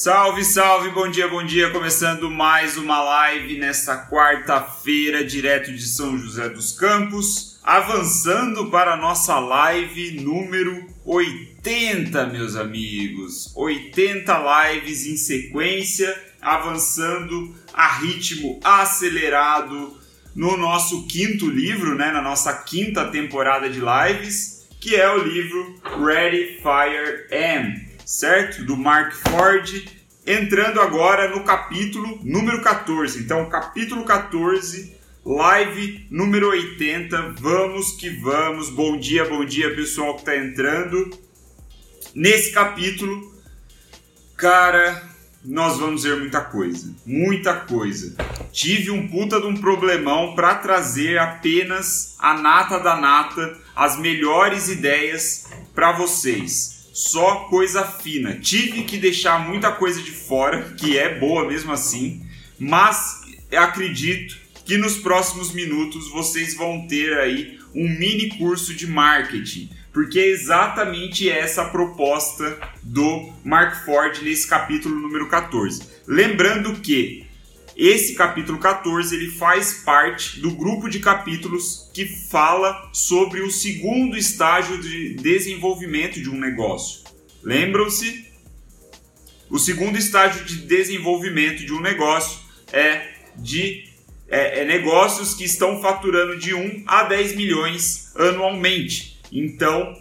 Salve, salve, bom dia, bom dia. Começando mais uma live nesta quarta-feira, direto de São José dos Campos. Avançando para a nossa live número 80, meus amigos. 80 lives em sequência, avançando a ritmo acelerado no nosso quinto livro, né, na nossa quinta temporada de lives, que é o livro Ready, Fire, Aim certo? Do Mark Ford, entrando agora no capítulo número 14. Então, capítulo 14, live número 80. Vamos que vamos. Bom dia, bom dia, pessoal que está entrando. Nesse capítulo, cara, nós vamos ver muita coisa, muita coisa. Tive um puta de um problemão para trazer apenas a nata da nata, as melhores ideias para vocês só coisa fina. Tive que deixar muita coisa de fora, que é boa mesmo assim, mas acredito que nos próximos minutos vocês vão ter aí um mini curso de marketing, porque é exatamente essa a proposta do Mark Ford nesse capítulo número 14. Lembrando que esse capítulo 14 ele faz parte do grupo de capítulos que fala sobre o segundo estágio de desenvolvimento de um negócio. Lembram-se? O segundo estágio de desenvolvimento de um negócio é de é, é negócios que estão faturando de 1 a 10 milhões anualmente. Então,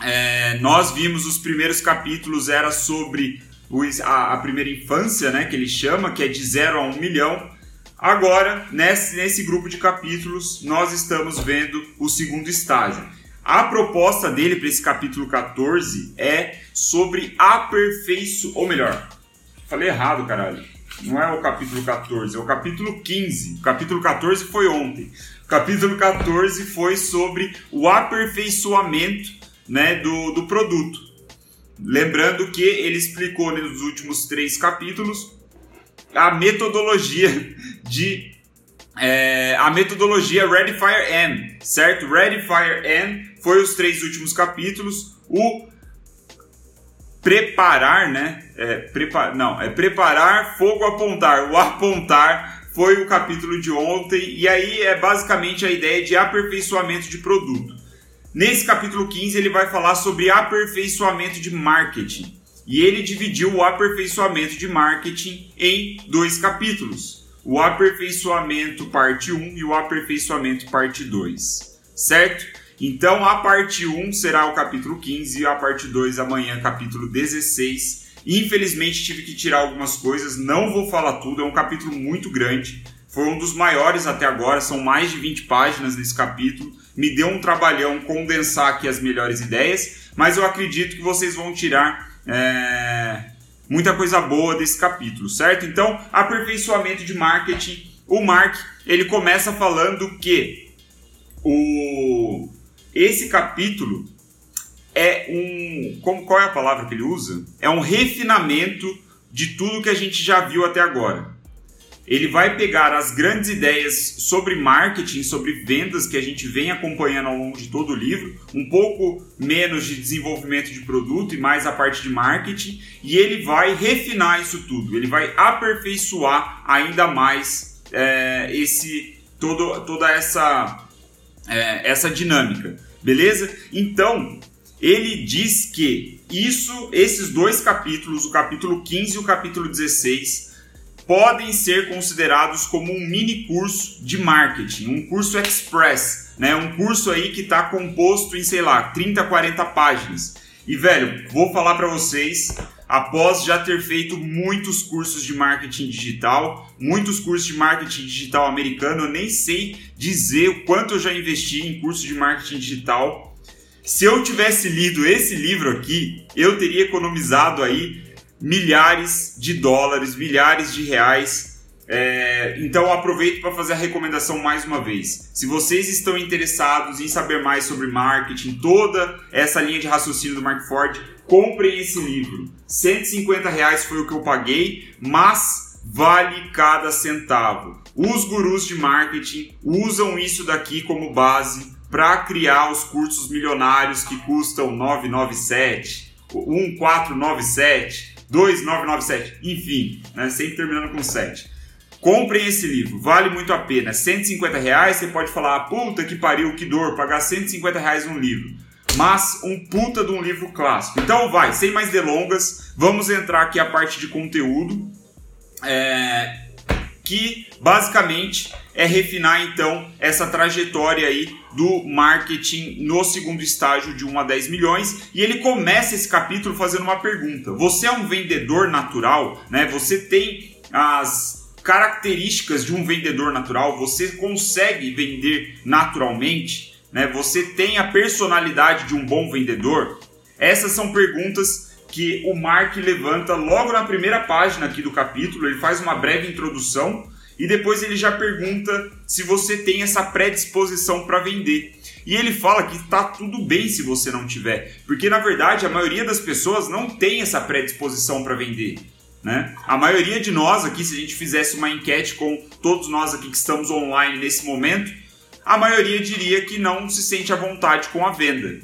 é, nós vimos os primeiros capítulos era sobre a, a, primeira infância, né, que ele chama, que é de 0 a 1 milhão. Agora, nesse, nesse grupo de capítulos, nós estamos vendo o segundo estágio. A proposta dele para esse capítulo 14 é sobre aperfeiço, ou melhor, falei errado, caralho. Não é o capítulo 14, é o capítulo 15. O capítulo 14 foi ontem. O capítulo 14 foi sobre o aperfeiçoamento né, do, do produto. Lembrando que ele explicou nos últimos três capítulos a metodologia de é, a metodologia Ready Fire N, certo? Ready Fire N foi os três últimos capítulos. O preparar, né? É, prepar, não, é preparar, fogo apontar. O apontar foi o capítulo de ontem e aí é basicamente a ideia de aperfeiçoamento de produto. Nesse capítulo 15 ele vai falar sobre aperfeiçoamento de marketing. E ele dividiu o aperfeiçoamento de marketing em dois capítulos. O aperfeiçoamento parte 1 e o aperfeiçoamento parte 2. Certo? Então a parte 1 será o capítulo 15 e a parte 2 amanhã, capítulo 16. Infelizmente tive que tirar algumas coisas, não vou falar tudo, é um capítulo muito grande. Foi um dos maiores até agora, são mais de 20 páginas nesse capítulo me deu um trabalhão condensar aqui as melhores ideias, mas eu acredito que vocês vão tirar é, muita coisa boa desse capítulo, certo? Então, aperfeiçoamento de marketing. O Mark ele começa falando que o esse capítulo é um como qual é a palavra que ele usa? É um refinamento de tudo que a gente já viu até agora ele vai pegar as grandes ideias sobre marketing, sobre vendas que a gente vem acompanhando ao longo de todo o livro, um pouco menos de desenvolvimento de produto e mais a parte de marketing, e ele vai refinar isso tudo, ele vai aperfeiçoar ainda mais é, esse todo, toda essa, é, essa dinâmica, beleza? Então ele diz que isso, esses dois capítulos, o capítulo 15 e o capítulo 16, podem ser considerados como um mini curso de marketing, um curso express, né? Um curso aí que está composto em, sei lá, 30, 40 páginas. E velho, vou falar para vocês, após já ter feito muitos cursos de marketing digital, muitos cursos de marketing digital americano, eu nem sei dizer o quanto eu já investi em curso de marketing digital. Se eu tivesse lido esse livro aqui, eu teria economizado aí milhares de dólares, milhares de reais. É, então aproveito para fazer a recomendação mais uma vez. Se vocês estão interessados em saber mais sobre marketing, toda essa linha de raciocínio do Mark Ford, comprem esse livro. 150 reais foi o que eu paguei, mas vale cada centavo. Os gurus de marketing usam isso daqui como base para criar os cursos milionários que custam 997, 1497 2997, enfim, né? sempre terminando com 7. Comprem esse livro, vale muito a pena. 150 reais, você pode falar, ah, puta que pariu, que dor, pagar 150 reais num livro. Mas um puta de um livro clássico. Então vai, sem mais delongas, vamos entrar aqui a parte de conteúdo. É, que basicamente é refinar então essa trajetória aí do marketing no segundo estágio de 1 a 10 milhões e ele começa esse capítulo fazendo uma pergunta. Você é um vendedor natural, né? Você tem as características de um vendedor natural, você consegue vender naturalmente, né? Você tem a personalidade de um bom vendedor? Essas são perguntas que o Mark levanta logo na primeira página aqui do capítulo, ele faz uma breve introdução e depois ele já pergunta se você tem essa predisposição para vender. E ele fala que está tudo bem se você não tiver, porque na verdade a maioria das pessoas não tem essa predisposição para vender. Né? A maioria de nós aqui, se a gente fizesse uma enquete com todos nós aqui que estamos online nesse momento, a maioria diria que não se sente à vontade com a venda.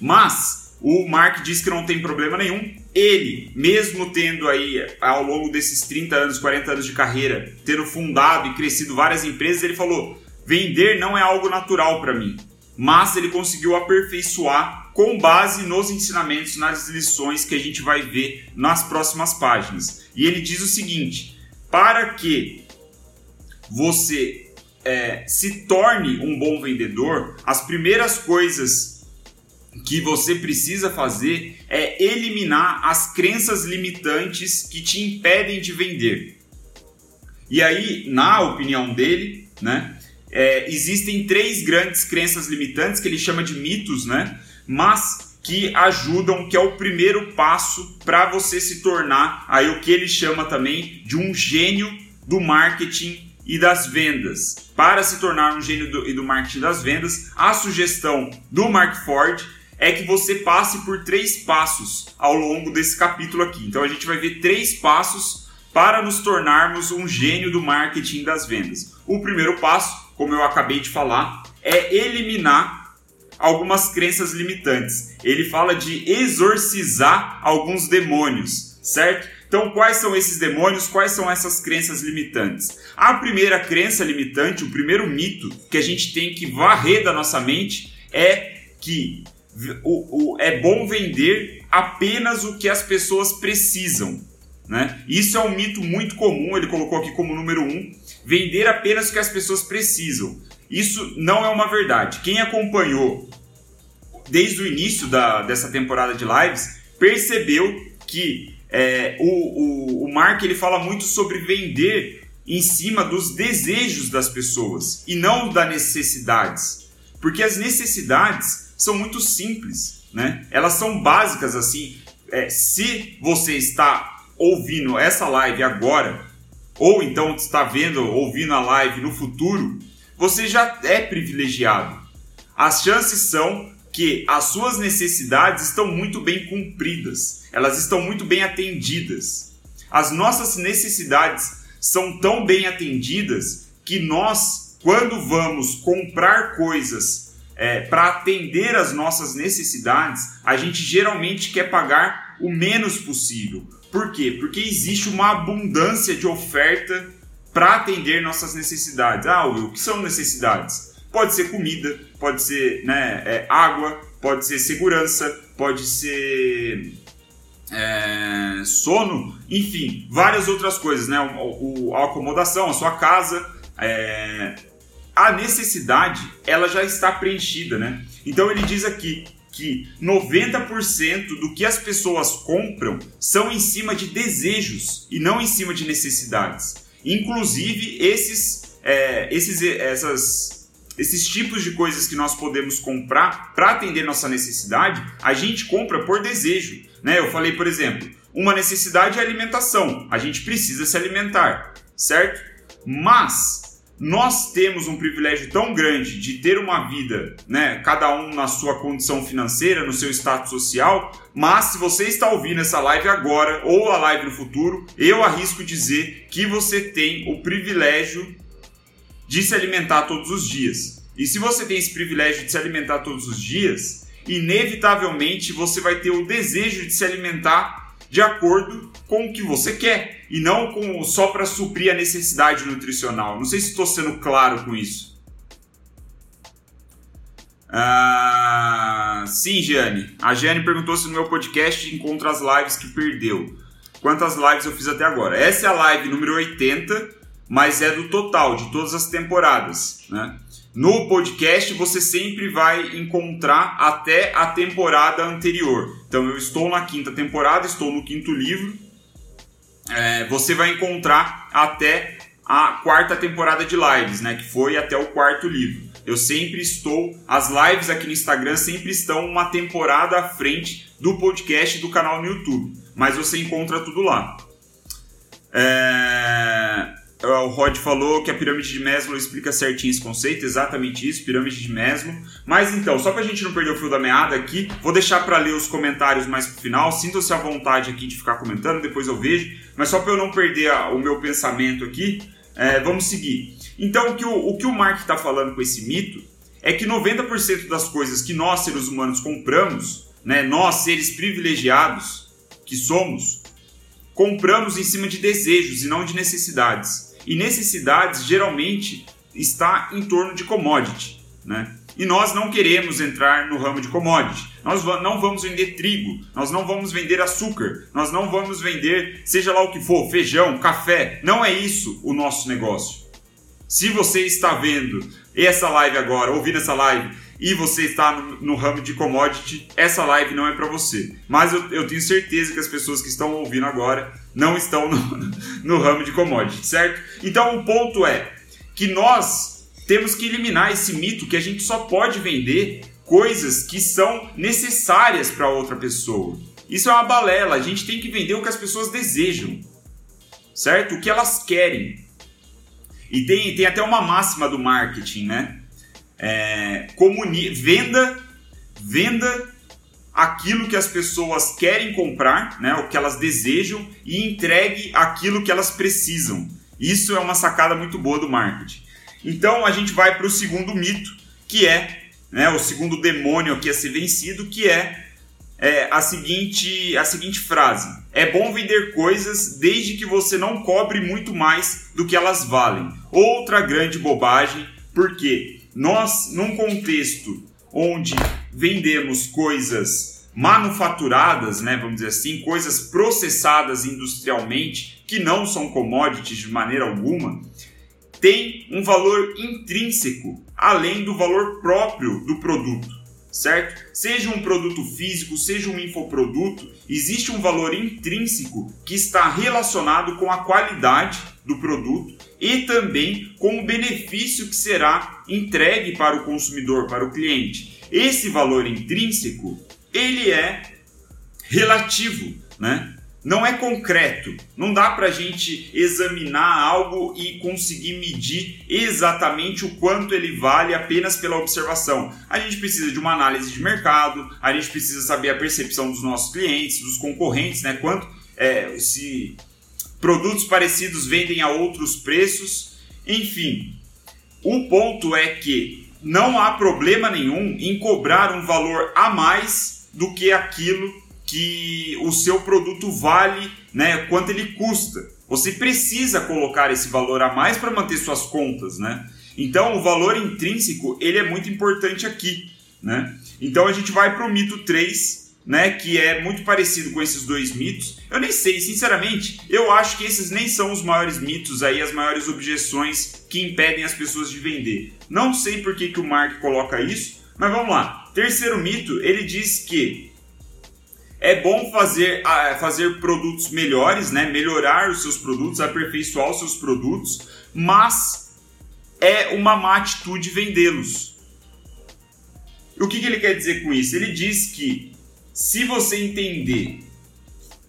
Mas o Mark diz que não tem problema nenhum. Ele, mesmo tendo aí ao longo desses 30 anos, 40 anos de carreira, tendo fundado e crescido várias empresas, ele falou: vender não é algo natural para mim. Mas ele conseguiu aperfeiçoar com base nos ensinamentos, nas lições que a gente vai ver nas próximas páginas. E ele diz o seguinte: para que você é, se torne um bom vendedor, as primeiras coisas que você precisa fazer é eliminar as crenças limitantes que te impedem de vender. E aí, na opinião dele, né, é, existem três grandes crenças limitantes que ele chama de mitos, né, mas que ajudam, que é o primeiro passo para você se tornar aí o que ele chama também de um gênio do marketing e das vendas. Para se tornar um gênio do, e do marketing das vendas, a sugestão do Mark Ford é que você passe por três passos ao longo desse capítulo aqui. Então a gente vai ver três passos para nos tornarmos um gênio do marketing das vendas. O primeiro passo, como eu acabei de falar, é eliminar algumas crenças limitantes. Ele fala de exorcizar alguns demônios, certo? Então, quais são esses demônios? Quais são essas crenças limitantes? A primeira crença limitante, o primeiro mito que a gente tem que varrer da nossa mente é que o, o, é bom vender apenas o que as pessoas precisam. Né? Isso é um mito muito comum, ele colocou aqui como número um: vender apenas o que as pessoas precisam. Isso não é uma verdade. Quem acompanhou desde o início da, dessa temporada de lives percebeu que é, o, o, o Mark ele fala muito sobre vender em cima dos desejos das pessoas e não das necessidades. Porque as necessidades são muito simples, né? Elas são básicas assim. É, se você está ouvindo essa live agora, ou então está vendo, ouvindo a live no futuro, você já é privilegiado. As chances são que as suas necessidades estão muito bem cumpridas, elas estão muito bem atendidas. As nossas necessidades são tão bem atendidas que nós, quando vamos comprar coisas é, para atender as nossas necessidades, a gente geralmente quer pagar o menos possível. Por quê? Porque existe uma abundância de oferta para atender nossas necessidades. Ah, Will, o que são necessidades? Pode ser comida, pode ser né, é, água, pode ser segurança, pode ser é, sono, enfim, várias outras coisas, né? O, o, a acomodação, a sua casa, é, a necessidade ela já está preenchida, né? Então ele diz aqui que 90% do que as pessoas compram são em cima de desejos e não em cima de necessidades. Inclusive esses, é, esses, essas, esses tipos de coisas que nós podemos comprar para atender nossa necessidade, a gente compra por desejo. Né? Eu falei, por exemplo, uma necessidade é alimentação. A gente precisa se alimentar, certo? Mas nós temos um privilégio tão grande de ter uma vida, né, cada um na sua condição financeira, no seu status social, mas se você está ouvindo essa live agora ou a live no futuro, eu arrisco dizer que você tem o privilégio de se alimentar todos os dias. E se você tem esse privilégio de se alimentar todos os dias, inevitavelmente você vai ter o desejo de se alimentar de acordo com o que você quer e não com, só para suprir a necessidade nutricional. Não sei se estou sendo claro com isso. Ah, sim, Giane. A Giane perguntou se no meu podcast encontra as lives que perdeu. Quantas lives eu fiz até agora? Essa é a live número 80, mas é do total, de todas as temporadas. Né? No podcast você sempre vai encontrar até a temporada anterior. Então eu estou na quinta temporada, estou no quinto livro. É, você vai encontrar até a quarta temporada de lives, né? Que foi até o quarto livro. Eu sempre estou, as lives aqui no Instagram sempre estão uma temporada à frente do podcast do canal no YouTube, mas você encontra tudo lá. É... O Rod falou que a pirâmide de Maslow explica certinho esse conceito, exatamente isso, pirâmide de Maslow. Mas então, só para a gente não perder o fio da meada aqui, vou deixar para ler os comentários mais pro final. Sintam-se à vontade aqui de ficar comentando, depois eu vejo. Mas só para eu não perder o meu pensamento aqui, é, vamos seguir. Então, o que o, o, que o Mark está falando com esse mito é que 90% das coisas que nós, seres humanos, compramos, né, nós, seres privilegiados que somos, compramos em cima de desejos e não de necessidades. E necessidades geralmente está em torno de commodity, né? E nós não queremos entrar no ramo de commodity. Nós não vamos vender trigo, nós não vamos vender açúcar, nós não vamos vender seja lá o que for, feijão, café. Não é isso o nosso negócio. Se você está vendo essa live agora, ouvindo essa live, e você está no, no ramo de commodity, essa live não é para você. Mas eu, eu, tenho certeza que as pessoas que estão ouvindo agora não estão no, no ramo de commodity, certo? Então o ponto é que nós temos que eliminar esse mito que a gente só pode vender coisas que são necessárias para outra pessoa. Isso é uma balela, a gente tem que vender o que as pessoas desejam, certo? O que elas querem. E tem, tem até uma máxima do marketing, né? É, comuni venda, venda aquilo que as pessoas querem comprar, né, o que elas desejam, e entregue aquilo que elas precisam. Isso é uma sacada muito boa do marketing. Então a gente vai para o segundo mito, que é né, o segundo demônio aqui a ser vencido, que é, é a, seguinte, a seguinte frase: É bom vender coisas desde que você não cobre muito mais do que elas valem. Outra grande bobagem, porque nós, num contexto onde vendemos coisas manufaturadas, né, vamos dizer assim, coisas processadas industrialmente, que não são commodities de maneira alguma, tem um valor intrínseco, além do valor próprio do produto, certo? Seja um produto físico, seja um infoproduto, existe um valor intrínseco que está relacionado com a qualidade do produto e também com o benefício que será entregue para o consumidor, para o cliente. Esse valor intrínseco, ele é relativo, né? Não é concreto. Não dá para a gente examinar algo e conseguir medir exatamente o quanto ele vale apenas pela observação. A gente precisa de uma análise de mercado, a gente precisa saber a percepção dos nossos clientes, dos concorrentes, né? Quanto é, se produtos parecidos vendem a outros preços, enfim. O ponto é que não há problema nenhum em cobrar um valor a mais do que aquilo que o seu produto vale, né, quanto ele custa. Você precisa colocar esse valor a mais para manter suas contas, né? Então, o valor intrínseco, ele é muito importante aqui, né? Então, a gente vai para o mito 3, né, que é muito parecido com esses dois mitos. Eu nem sei, sinceramente, eu acho que esses nem são os maiores mitos aí, as maiores objeções que impedem as pessoas de vender. Não sei por que, que o Mark coloca isso, mas vamos lá. Terceiro mito, ele diz que é bom fazer, fazer produtos melhores, né, melhorar os seus produtos, aperfeiçoar os seus produtos, mas é uma má atitude vendê-los. O que, que ele quer dizer com isso? Ele diz que se você entender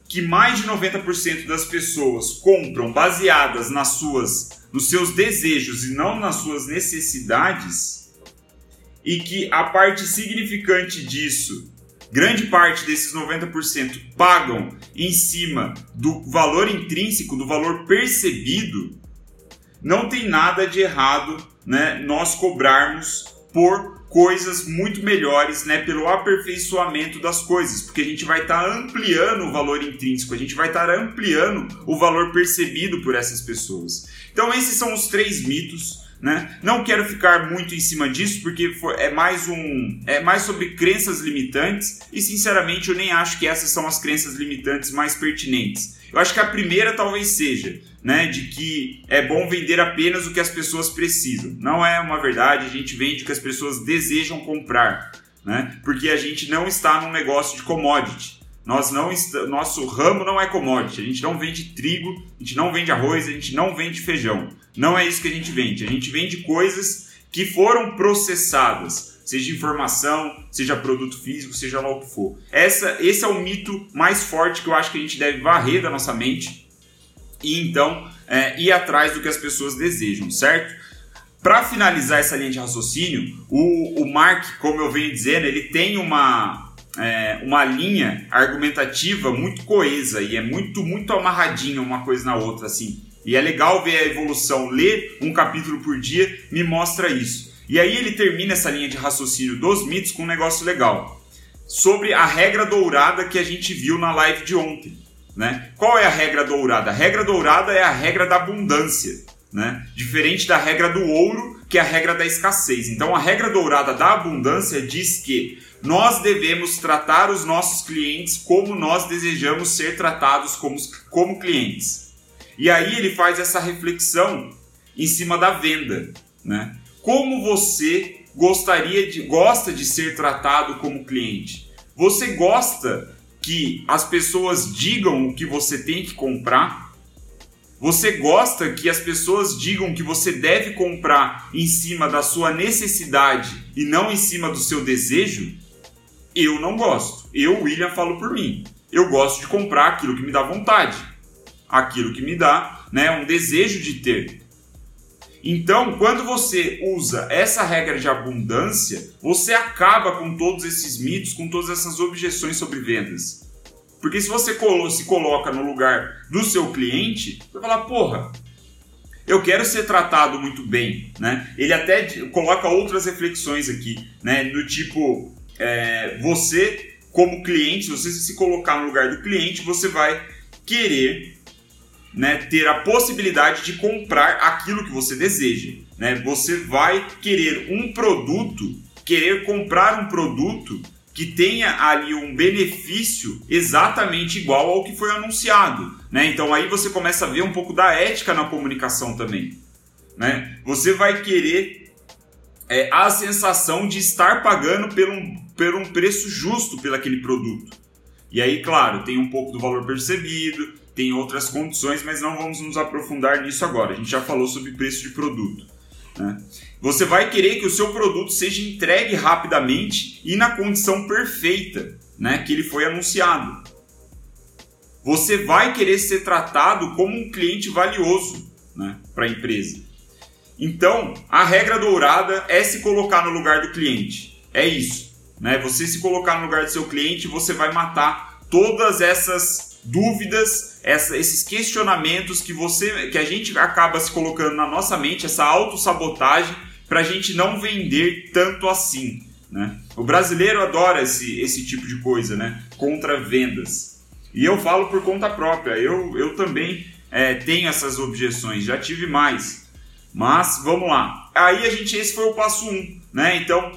que mais de 90% das pessoas compram baseadas nas suas nos seus desejos e não nas suas necessidades, e que a parte significante disso, grande parte desses 90% pagam em cima do valor intrínseco, do valor percebido, não tem nada de errado, né, nós cobrarmos por coisas muito melhores, né, pelo aperfeiçoamento das coisas, porque a gente vai estar tá ampliando o valor intrínseco, a gente vai estar tá ampliando o valor percebido por essas pessoas. Então esses são os três mitos, né? Não quero ficar muito em cima disso porque é mais um é mais sobre crenças limitantes e sinceramente eu nem acho que essas são as crenças limitantes mais pertinentes. Eu acho que a primeira talvez seja, né, de que é bom vender apenas o que as pessoas precisam. Não é uma verdade, a gente vende o que as pessoas desejam comprar, né? Porque a gente não está num negócio de commodity. Nós não nosso ramo não é commodity. A gente não vende trigo, a gente não vende arroz, a gente não vende feijão. Não é isso que a gente vende. A gente vende coisas que foram processadas, seja informação, seja produto físico, seja lá o que for. Essa, esse é o mito mais forte que eu acho que a gente deve varrer da nossa mente e então é, ir atrás do que as pessoas desejam, certo? Para finalizar essa linha de raciocínio, o, o Mark, como eu venho dizendo, ele tem uma, é, uma linha argumentativa muito coesa e é muito, muito amarradinha uma coisa na outra, assim. E é legal ver a evolução. Ler um capítulo por dia me mostra isso. E aí ele termina essa linha de raciocínio dos mitos com um negócio legal. Sobre a regra dourada que a gente viu na live de ontem. Né? Qual é a regra dourada? A regra dourada é a regra da abundância. Né? Diferente da regra do ouro, que é a regra da escassez. Então, a regra dourada da abundância diz que nós devemos tratar os nossos clientes como nós desejamos ser tratados como, como clientes. E aí ele faz essa reflexão em cima da venda, né? Como você gostaria de gosta de ser tratado como cliente? Você gosta que as pessoas digam o que você tem que comprar? Você gosta que as pessoas digam que você deve comprar em cima da sua necessidade e não em cima do seu desejo? Eu não gosto. Eu, William, falo por mim. Eu gosto de comprar aquilo que me dá vontade, aquilo que me dá né, um desejo de ter. Então, quando você usa essa regra de abundância, você acaba com todos esses mitos, com todas essas objeções sobre vendas. Porque se você se coloca no lugar do seu cliente, você vai falar, porra, eu quero ser tratado muito bem, né? Ele até coloca outras reflexões aqui, né? Do tipo, é, você como cliente, se você se colocar no lugar do cliente, você vai querer né, ter a possibilidade de comprar aquilo que você deseja. Né? Você vai querer um produto, querer comprar um produto que tenha ali um benefício exatamente igual ao que foi anunciado. Né? Então aí você começa a ver um pouco da ética na comunicação também. Né? Você vai querer é, a sensação de estar pagando um, por um preço justo pelo aquele produto. E aí, claro, tem um pouco do valor percebido, tem outras condições, mas não vamos nos aprofundar nisso agora. A gente já falou sobre preço de produto. Né? Você vai querer que o seu produto seja entregue rapidamente e na condição perfeita né, que ele foi anunciado. Você vai querer ser tratado como um cliente valioso né, para a empresa. Então, a regra dourada é se colocar no lugar do cliente. É isso. Né? Você se colocar no lugar do seu cliente, você vai matar todas essas dúvidas, essa, esses questionamentos que você, que a gente acaba se colocando na nossa mente, essa autossabotagem para a gente não vender tanto assim. Né? O brasileiro adora esse, esse tipo de coisa, né? Contra vendas. E eu falo por conta própria. Eu, eu também é, tenho essas objeções. Já tive mais. Mas vamos lá. Aí a gente esse foi o passo 1, um, né? Então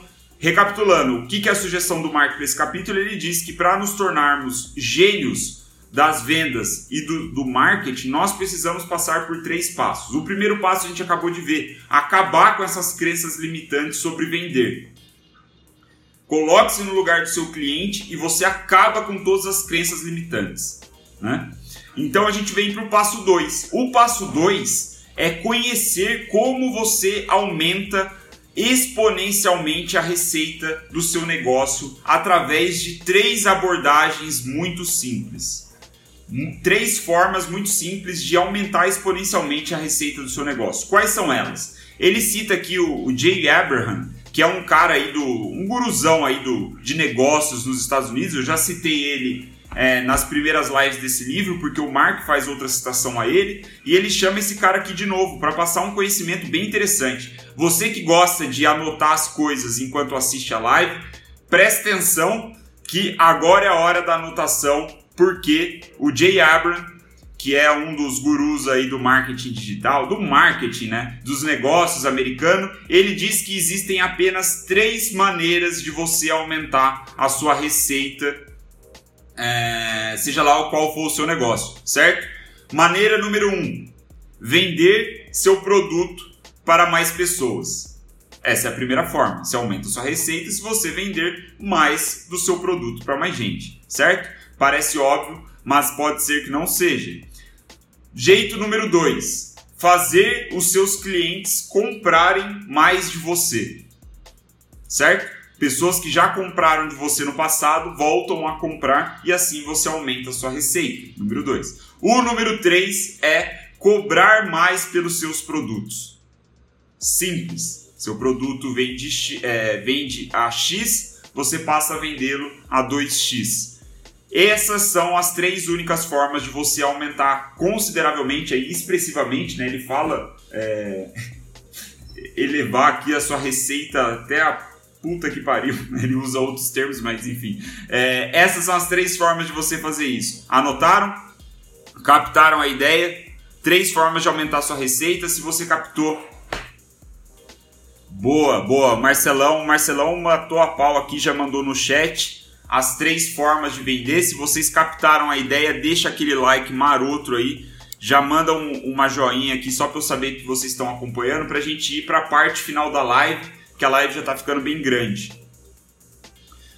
recapitulando, o que, é a sugestão do Mark para esse capítulo? Ele diz que para nos tornarmos gênios das vendas e do, do marketing, nós precisamos passar por três passos. O primeiro passo a gente acabou de ver: acabar com essas crenças limitantes sobre vender. Coloque-se no lugar do seu cliente e você acaba com todas as crenças limitantes. Né? Então a gente vem para o passo 2. O passo 2 é conhecer como você aumenta exponencialmente a receita do seu negócio através de três abordagens muito simples três formas muito simples de aumentar exponencialmente a receita do seu negócio. Quais são elas? Ele cita aqui o, o Jay Abraham, que é um cara aí do. um guruzão aí do, de negócios nos Estados Unidos. Eu já citei ele é, nas primeiras lives desse livro, porque o Mark faz outra citação a ele, e ele chama esse cara aqui de novo para passar um conhecimento bem interessante. Você que gosta de anotar as coisas enquanto assiste a live, preste atenção que agora é a hora da anotação, porque o Jay Abram que é um dos gurus aí do marketing digital, do marketing, né, dos negócios americano, ele diz que existem apenas três maneiras de você aumentar a sua receita, é, seja lá qual for o seu negócio, certo? Maneira número um: vender seu produto para mais pessoas. Essa é a primeira forma. Você aumenta sua receita se você vender mais do seu produto para mais gente, certo? Parece óbvio, mas pode ser que não seja. Jeito número 2: fazer os seus clientes comprarem mais de você. Certo? Pessoas que já compraram de você no passado voltam a comprar e assim você aumenta a sua receita. Número 2. O número 3 é cobrar mais pelos seus produtos. Simples. Seu produto vende, é, vende a X, você passa a vendê-lo a 2X. Essas são as três únicas formas de você aumentar consideravelmente, aí, expressivamente, né? Ele fala é, elevar aqui a sua receita até a puta que pariu. Ele usa outros termos, mas enfim. É, essas são as três formas de você fazer isso. Anotaram? Captaram a ideia? Três formas de aumentar sua receita. Se você captou, boa, boa. Marcelão, Marcelão matou a pau aqui, já mandou no chat as três formas de vender. Se vocês captaram a ideia, deixa aquele like maroto aí. Já manda um, uma joinha aqui só para eu saber que vocês estão acompanhando para a gente ir para a parte final da live, que a live já está ficando bem grande.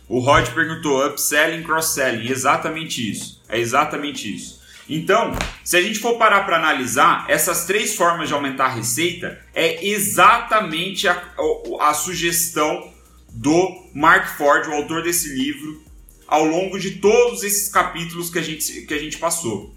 O Rod perguntou: upselling, cross-selling. Exatamente isso. É exatamente isso. Então, se a gente for parar para analisar, essas três formas de aumentar a receita é exatamente a, a, a sugestão do Mark Ford, o autor desse livro, ao longo de todos esses capítulos que a gente, que a gente passou.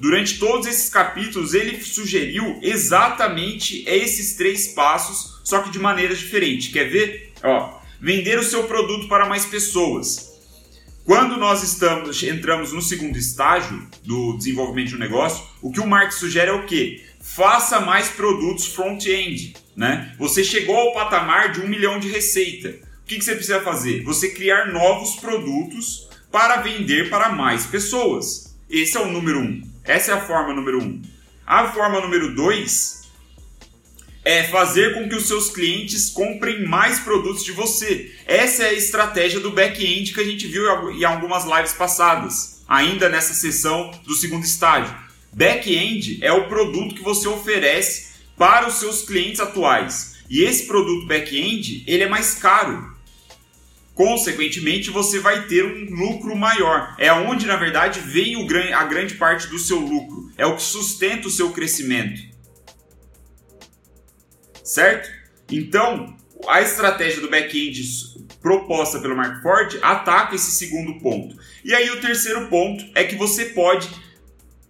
Durante todos esses capítulos, ele sugeriu exatamente esses três passos, só que de maneiras diferentes. Quer ver? Ó, vender o seu produto para mais pessoas. Quando nós estamos entramos no segundo estágio do desenvolvimento de um negócio, o que o Mark sugere é o quê? Faça mais produtos front-end. Né? Você chegou ao patamar de um milhão de receita que, que você precisa fazer? Você criar novos produtos para vender para mais pessoas. Esse é o número um. Essa é a forma número um. A forma número dois é fazer com que os seus clientes comprem mais produtos de você. Essa é a estratégia do back-end que a gente viu em algumas lives passadas, ainda nessa sessão do segundo estágio. Back-end é o produto que você oferece para os seus clientes atuais. E esse produto back-end, ele é mais caro. Consequentemente, você vai ter um lucro maior. É onde, na verdade, vem o, a grande parte do seu lucro. É o que sustenta o seu crescimento. Certo? Então, a estratégia do back-end proposta pelo Mark Ford ataca esse segundo ponto. E aí, o terceiro ponto é que você pode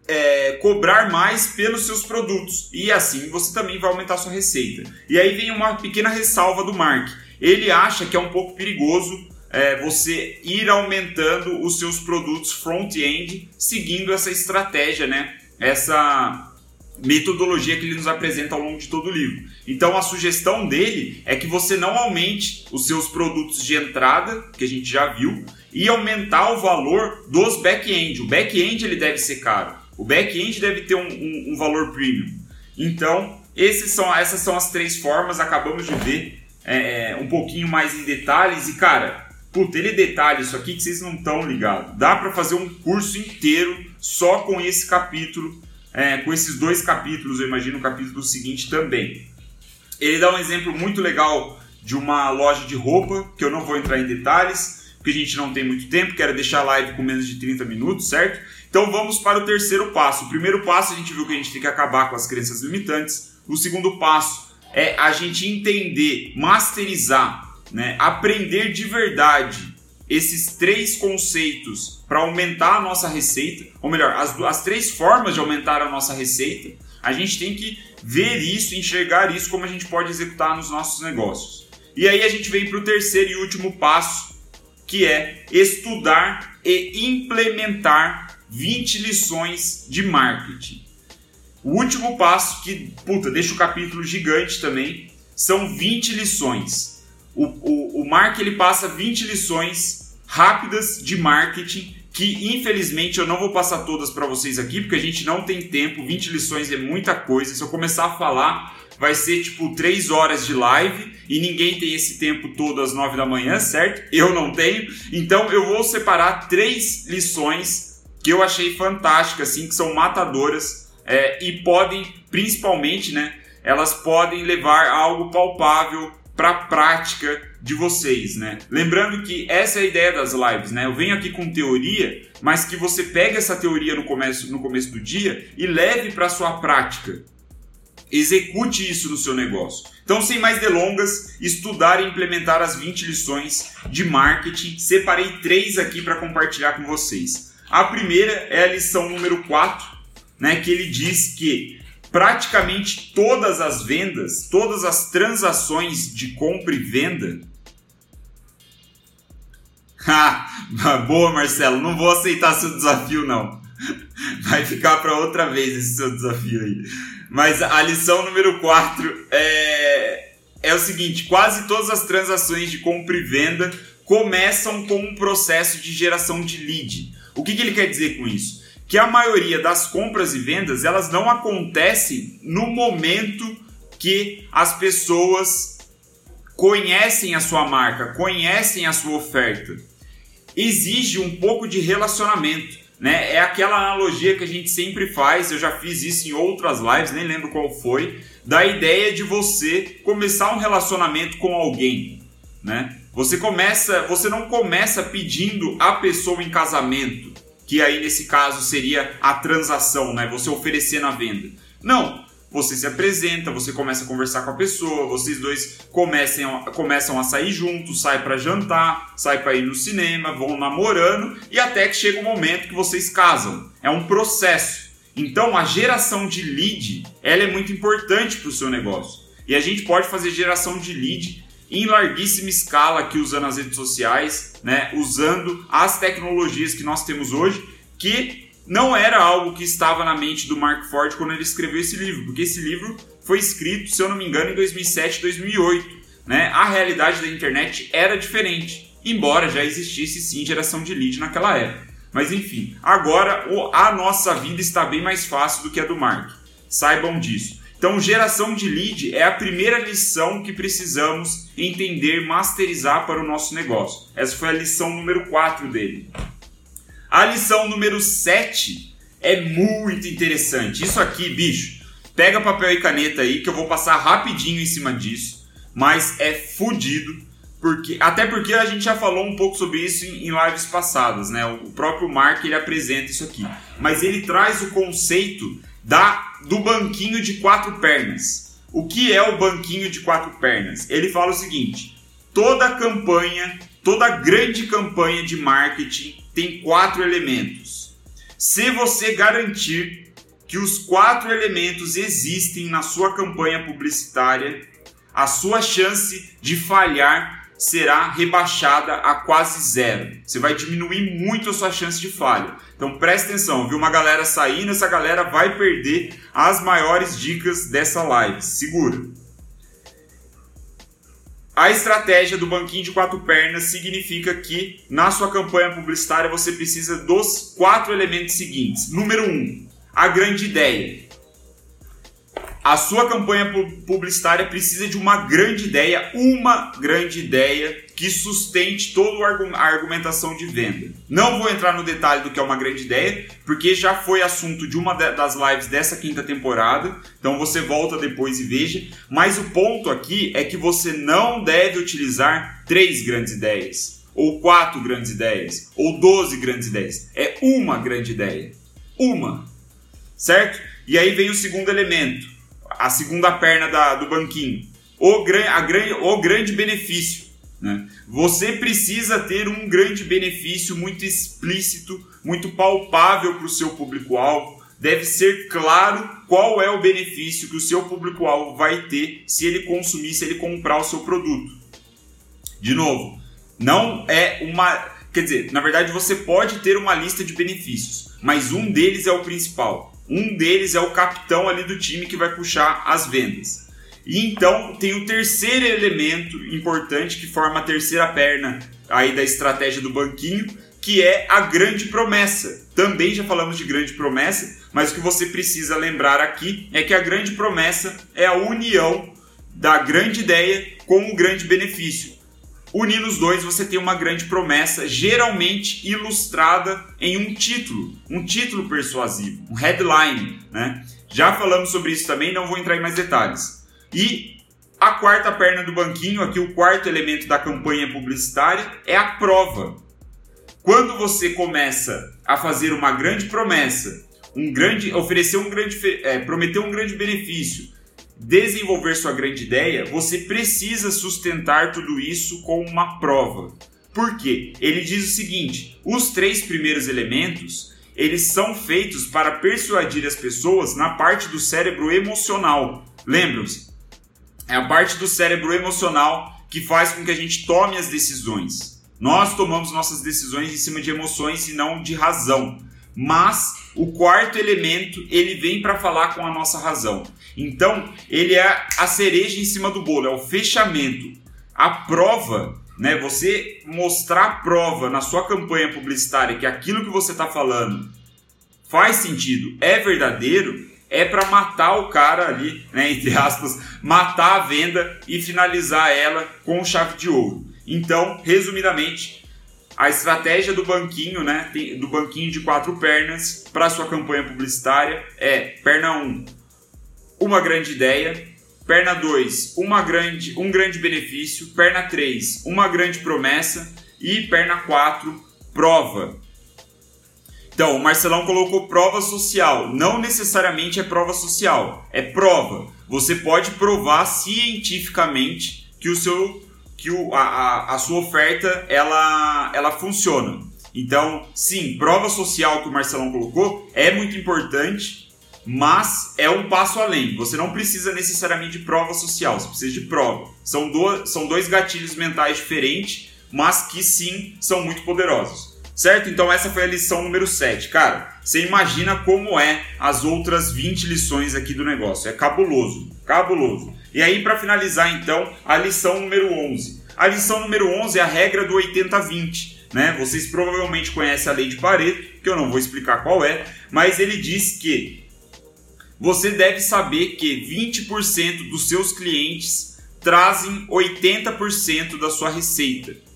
é, cobrar mais pelos seus produtos e assim você também vai aumentar sua receita. E aí vem uma pequena ressalva do Mark ele acha que é um pouco perigoso é, você ir aumentando os seus produtos front-end seguindo essa estratégia, né? Essa metodologia que ele nos apresenta ao longo de todo o livro. Então a sugestão dele é que você não aumente os seus produtos de entrada, que a gente já viu, e aumentar o valor dos back-end. O back-end ele deve ser caro. O back-end deve ter um, um, um valor premium. Então, são, essas são as três formas, acabamos de ver é, é, um pouquinho mais em detalhes e, cara, puta, ele detalha isso aqui que vocês não estão ligados. Dá para fazer um curso inteiro só com esse capítulo, é, com esses dois capítulos, eu imagino o capítulo seguinte também. Ele dá um exemplo muito legal de uma loja de roupa, que eu não vou entrar em detalhes, porque a gente não tem muito tempo, quero deixar a live com menos de 30 minutos, certo? Então vamos para o terceiro passo. O primeiro passo a gente viu que a gente tem que acabar com as crenças limitantes. O segundo passo é a gente entender, masterizar, né, aprender de verdade esses três conceitos para aumentar a nossa receita, ou melhor, as, as três formas de aumentar a nossa receita. a gente tem que ver isso, enxergar isso como a gente pode executar nos nossos negócios. E aí a gente vem para o terceiro e último passo, que é estudar e implementar 20 lições de marketing. O último passo, que puta, deixa o capítulo gigante também, são 20 lições. O, o, o Mark ele passa 20 lições rápidas de marketing que infelizmente eu não vou passar todas para vocês aqui, porque a gente não tem tempo, 20 lições é muita coisa. Se eu começar a falar, vai ser tipo 3 horas de live e ninguém tem esse tempo todo às 9 da manhã, certo? Eu não tenho. Então eu vou separar três lições que eu achei fantásticas, assim, que são matadoras é, e podem, principalmente, né? Elas podem levar a algo palpável para a prática de vocês, né? Lembrando que essa é a ideia das lives, né? Eu venho aqui com teoria, mas que você pegue essa teoria no começo, no começo do dia e leve para sua prática. Execute isso no seu negócio. Então, sem mais delongas, estudar e implementar as 20 lições de marketing. Separei três aqui para compartilhar com vocês. A primeira é a lição número 4, né, que ele diz que praticamente todas as vendas, todas as transações de compra e venda. Ah, boa, Marcelo, não vou aceitar seu desafio não. Vai ficar para outra vez esse seu desafio aí. Mas a lição número 4 é, é o seguinte: quase todas as transações de compra e venda começam com um processo de geração de lead. O que, que ele quer dizer com isso? Que a maioria das compras e vendas elas não acontecem no momento que as pessoas conhecem a sua marca, conhecem a sua oferta. Exige um pouco de relacionamento, né? É aquela analogia que a gente sempre faz, eu já fiz isso em outras lives, nem lembro qual foi, da ideia de você começar um relacionamento com alguém, né? Você começa, você não começa pedindo a pessoa em casamento que aí nesse caso seria a transação, né? Você oferecer na venda. Não, você se apresenta, você começa a conversar com a pessoa, vocês dois começam, começam a sair juntos, sai para jantar, sai para ir no cinema, vão namorando e até que chega o um momento que vocês casam. É um processo. Então a geração de lead, ela é muito importante para o seu negócio. E a gente pode fazer geração de lead em larguíssima escala aqui usando as redes sociais, né, usando as tecnologias que nós temos hoje, que não era algo que estava na mente do Mark Ford quando ele escreveu esse livro, porque esse livro foi escrito, se eu não me engano, em 2007, 2008. Né? A realidade da internet era diferente, embora já existisse sim geração de lead naquela época. Mas enfim, agora a nossa vida está bem mais fácil do que a do Mark. Saibam disso. Então, geração de lead é a primeira lição que precisamos entender, masterizar para o nosso negócio. Essa foi a lição número 4 dele. A lição número 7 é muito interessante. Isso aqui, bicho, pega papel e caneta aí que eu vou passar rapidinho em cima disso, mas é fodido, porque até porque a gente já falou um pouco sobre isso em, em lives passadas, né? O próprio Mark ele apresenta isso aqui, mas ele traz o conceito da do banquinho de quatro pernas. O que é o banquinho de quatro pernas? Ele fala o seguinte: toda campanha, toda grande campanha de marketing tem quatro elementos. Se você garantir que os quatro elementos existem na sua campanha publicitária, a sua chance de falhar será rebaixada a quase zero. Você vai diminuir muito a sua chance de falha. Então preste atenção, viu uma galera saindo, essa galera vai perder as maiores dicas dessa live. Segura. A estratégia do banquinho de quatro pernas significa que na sua campanha publicitária você precisa dos quatro elementos seguintes. Número um, a grande ideia. A sua campanha publicitária precisa de uma grande ideia, uma grande ideia que sustente toda a argumentação de venda. Não vou entrar no detalhe do que é uma grande ideia, porque já foi assunto de uma das lives dessa quinta temporada, então você volta depois e veja. Mas o ponto aqui é que você não deve utilizar três grandes ideias, ou quatro grandes ideias, ou doze grandes ideias. É uma grande ideia. Uma. Certo? E aí vem o segundo elemento a segunda perna da, do banquinho. O, a, o grande benefício. Né? Você precisa ter um grande benefício muito explícito, muito palpável para o seu público-alvo. deve ser claro qual é o benefício que o seu público-alvo vai ter se ele consumir, se ele comprar o seu produto. De novo, não é uma. Quer dizer, na verdade você pode ter uma lista de benefícios, mas um deles é o principal. Um deles é o capitão ali do time que vai puxar as vendas. E então tem o terceiro elemento importante que forma a terceira perna aí da estratégia do banquinho, que é a grande promessa. Também já falamos de grande promessa, mas o que você precisa lembrar aqui é que a grande promessa é a união da grande ideia com o grande benefício. Unindo os dois, você tem uma grande promessa, geralmente ilustrada em um título, um título persuasivo, um headline. Né? Já falamos sobre isso também, não vou entrar em mais detalhes. E a quarta perna do banquinho, aqui o quarto elemento da campanha publicitária, é a prova. Quando você começa a fazer uma grande promessa, um grande, oferecer um grande, é, prometer um grande benefício, desenvolver sua grande ideia, você precisa sustentar tudo isso com uma prova. Por quê? Ele diz o seguinte: os três primeiros elementos eles são feitos para persuadir as pessoas na parte do cérebro emocional. Lembram-se? É a parte do cérebro emocional que faz com que a gente tome as decisões. Nós tomamos nossas decisões em cima de emoções e não de razão. Mas o quarto elemento, ele vem para falar com a nossa razão. Então, ele é a cereja em cima do bolo, é o fechamento. A prova, né, você mostrar a prova na sua campanha publicitária que aquilo que você está falando faz sentido, é verdadeiro, é para matar o cara ali, né, entre aspas, matar a venda e finalizar ela com chave de ouro. Então, resumidamente, a estratégia do banquinho, né, do banquinho de quatro pernas para sua campanha publicitária é perna 1, um, uma grande ideia, perna 2, uma grande, um grande benefício, perna 3, uma grande promessa e perna 4, prova. Então, o Marcelão colocou prova social. Não necessariamente é prova social, é prova. Você pode provar cientificamente que o seu que o, a, a sua oferta ela, ela funciona. Então, sim, prova social que o Marcelão colocou é muito importante, mas é um passo além. Você não precisa necessariamente de prova social, você precisa de prova. São, do, são dois gatilhos mentais diferentes, mas que sim são muito poderosos. Certo? Então essa foi a lição número 7. Cara, você imagina como é as outras 20 lições aqui do negócio. É cabuloso, cabuloso. E aí, para finalizar, então, a lição número 11. A lição número 11 é a regra do 80-20. Né? Vocês provavelmente conhecem a lei de Pareto, que eu não vou explicar qual é, mas ele diz que você deve saber que 20% dos seus clientes trazem 80% da sua receita.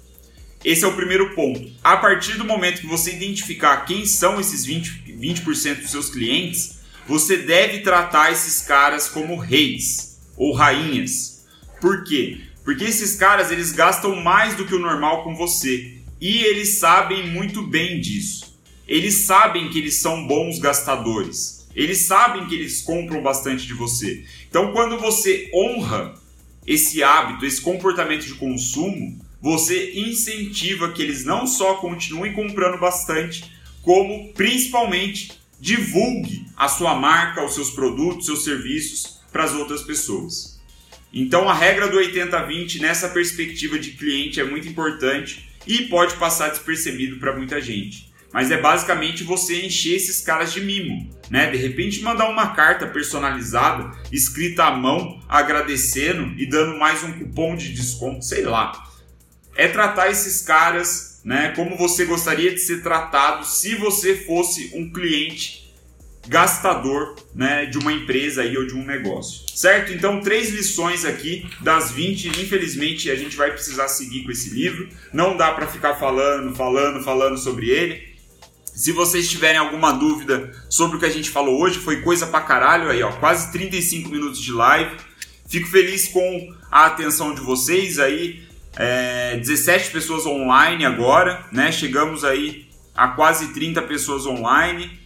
Esse é o primeiro ponto. A partir do momento que você identificar quem são esses 20%, 20 dos seus clientes, você deve tratar esses caras como reis ou rainhas. Por quê? Porque esses caras eles gastam mais do que o normal com você e eles sabem muito bem disso. Eles sabem que eles são bons gastadores. Eles sabem que eles compram bastante de você. Então, quando você honra esse hábito, esse comportamento de consumo, você incentiva que eles não só continuem comprando bastante, como principalmente divulgue a sua marca, os seus produtos, seus serviços para as outras pessoas. Então a regra do 80-20 nessa perspectiva de cliente é muito importante e pode passar despercebido para muita gente. Mas é basicamente você encher esses caras de mimo, né? De repente mandar uma carta personalizada, escrita à mão, agradecendo e dando mais um cupom de desconto, sei lá. É tratar esses caras, né, como você gostaria de ser tratado se você fosse um cliente gastador né, de uma empresa aí ou de um negócio. Certo? Então, três lições aqui das 20. Infelizmente, a gente vai precisar seguir com esse livro. Não dá para ficar falando, falando, falando sobre ele. Se vocês tiverem alguma dúvida sobre o que a gente falou hoje, foi coisa pra caralho aí, ó, quase 35 minutos de live. Fico feliz com a atenção de vocês aí. É, 17 pessoas online agora, né? Chegamos aí a quase 30 pessoas online.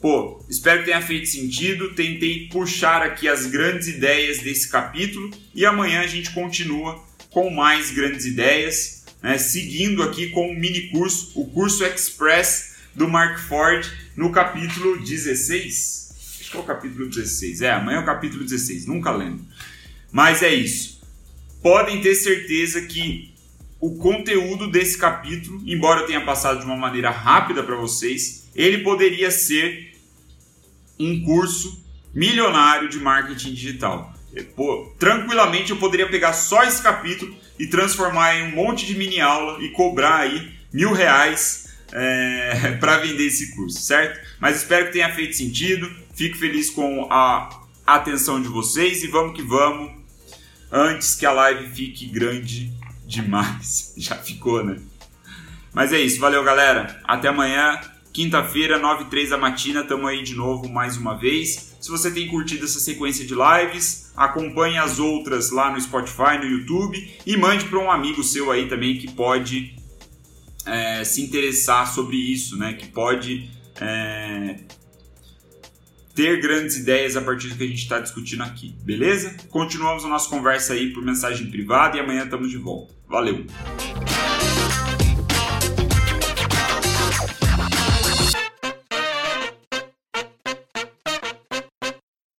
Pô, espero que tenha feito sentido. Tentei puxar aqui as grandes ideias desse capítulo e amanhã a gente continua com mais grandes ideias, né? seguindo aqui com o mini curso, o curso Express do Mark Ford no capítulo 16. Acho que é o capítulo 16. É, amanhã é o capítulo 16, nunca lembro. Mas é isso. Podem ter certeza que o conteúdo desse capítulo, embora eu tenha passado de uma maneira rápida para vocês, ele poderia ser um curso milionário de marketing digital. Pô, tranquilamente eu poderia pegar só esse capítulo e transformar em um monte de mini aula e cobrar aí mil reais é, para vender esse curso, certo? Mas espero que tenha feito sentido. Fico feliz com a atenção de vocês e vamos que vamos antes que a live fique grande demais. Já ficou, né? Mas é isso, valeu galera. Até amanhã, quinta-feira, 9 e 3 da matina, tamo aí de novo mais uma vez. Se você tem curtido essa sequência de lives, acompanhe as outras lá no Spotify, no YouTube e mande para um amigo seu aí também que pode é, se interessar sobre isso, né? Que pode é, ter grandes ideias a partir do que a gente está discutindo aqui, beleza? Continuamos a nossa conversa aí por mensagem privada e amanhã estamos de volta. Valeu!